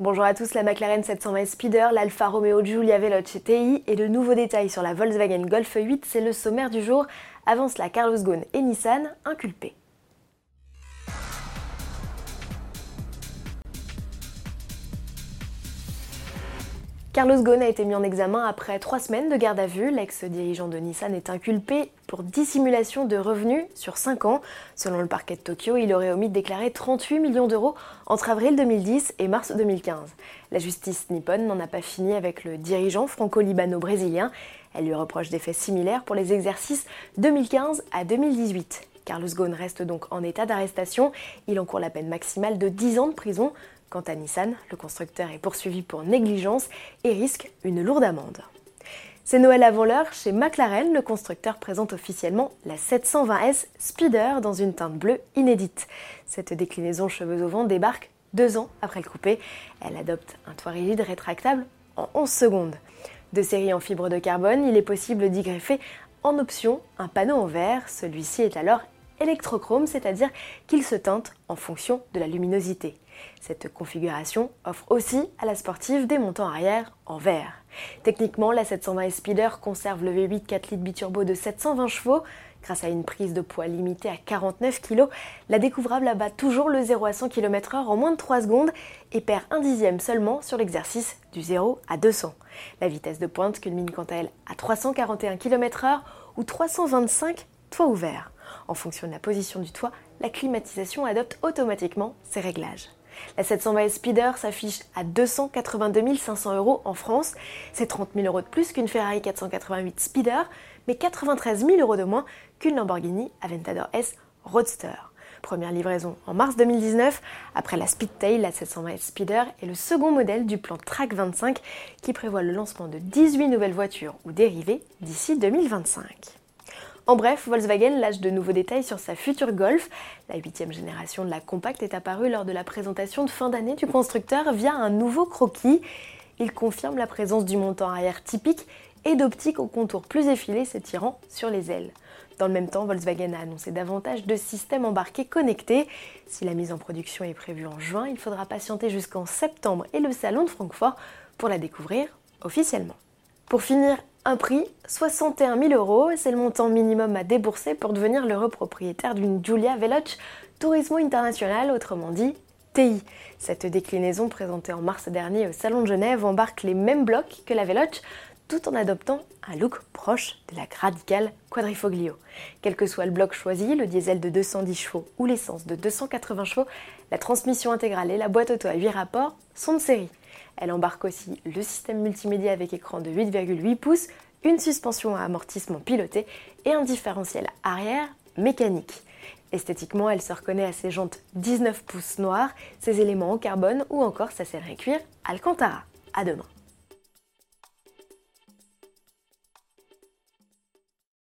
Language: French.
Bonjour à tous, la McLaren 720 Speeder, l'Alfa Romeo Giulia Veloce TI et de nouveaux détails sur la Volkswagen Golf 8, c'est le sommaire du jour. Avance la Carlos Ghosn et Nissan inculpés. Carlos Ghosn a été mis en examen après trois semaines de garde à vue. L'ex-dirigeant de Nissan est inculpé pour dissimulation de revenus sur 5 ans. Selon le parquet de Tokyo, il aurait omis de déclarer 38 millions d'euros entre avril 2010 et mars 2015. La justice nippone n'en a pas fini avec le dirigeant franco-libano-brésilien. Elle lui reproche des faits similaires pour les exercices 2015 à 2018. Carlos Ghosn reste donc en état d'arrestation. Il encourt la peine maximale de 10 ans de prison. Quant à Nissan, le constructeur est poursuivi pour négligence et risque une lourde amende. C'est Noël avant l'heure, chez McLaren, le constructeur présente officiellement la 720S Speeder dans une teinte bleue inédite. Cette déclinaison cheveux au vent débarque deux ans après le coupé. Elle adopte un toit rigide rétractable en 11 secondes. De série en fibre de carbone, il est possible d'y greffer en option un panneau en verre. Celui-ci est alors électrochrome, c'est-à-dire qu'il se teinte en fonction de la luminosité. Cette configuration offre aussi à la sportive des montants arrière en verre. Techniquement, la 720 Speeder conserve le V8 4 litres biturbo de 720 chevaux. Grâce à une prise de poids limitée à 49 kg, la découvrable abat toujours le 0 à 100 km/h en moins de 3 secondes et perd un dixième seulement sur l'exercice du 0 à 200. La vitesse de pointe culmine quant à elle à 341 km/h ou 325 toit ouvert. En fonction de la position du toit, la climatisation adopte automatiquement ses réglages. La 720 Speeder s'affiche à 282 500 euros en France. C'est 30 000 euros de plus qu'une Ferrari 488 Speeder, mais 93 000 euros de moins qu'une Lamborghini Aventador S Roadster. Première livraison en mars 2019. Après la Speedtail, la 720 Speeder est le second modèle du plan Track 25 qui prévoit le lancement de 18 nouvelles voitures ou dérivées d'ici 2025. En bref, Volkswagen lâche de nouveaux détails sur sa future Golf. La huitième génération de la compacte est apparue lors de la présentation de fin d'année du constructeur via un nouveau croquis. Il confirme la présence du montant arrière typique et d'optiques au contour plus effilé s'étirant sur les ailes. Dans le même temps, Volkswagen a annoncé davantage de systèmes embarqués connectés. Si la mise en production est prévue en juin, il faudra patienter jusqu'en septembre et le salon de Francfort pour la découvrir officiellement. Pour finir, un prix 61 000 euros, c'est le montant minimum à débourser pour devenir l'heureux propriétaire d'une Giulia Veloce Turismo International, autrement dit TI. Cette déclinaison présentée en mars dernier au Salon de Genève embarque les mêmes blocs que la Veloce, tout en adoptant un look proche de la radicale Quadrifoglio. Quel que soit le bloc choisi, le diesel de 210 chevaux ou l'essence de 280 chevaux, la transmission intégrale et la boîte auto à 8 rapports sont de série. Elle embarque aussi le système multimédia avec écran de 8,8 pouces, une suspension à amortissement piloté et un différentiel arrière mécanique. Esthétiquement, elle se reconnaît à ses jantes 19 pouces noires, ses éléments en carbone ou encore sa serre cuir Alcantara. À demain.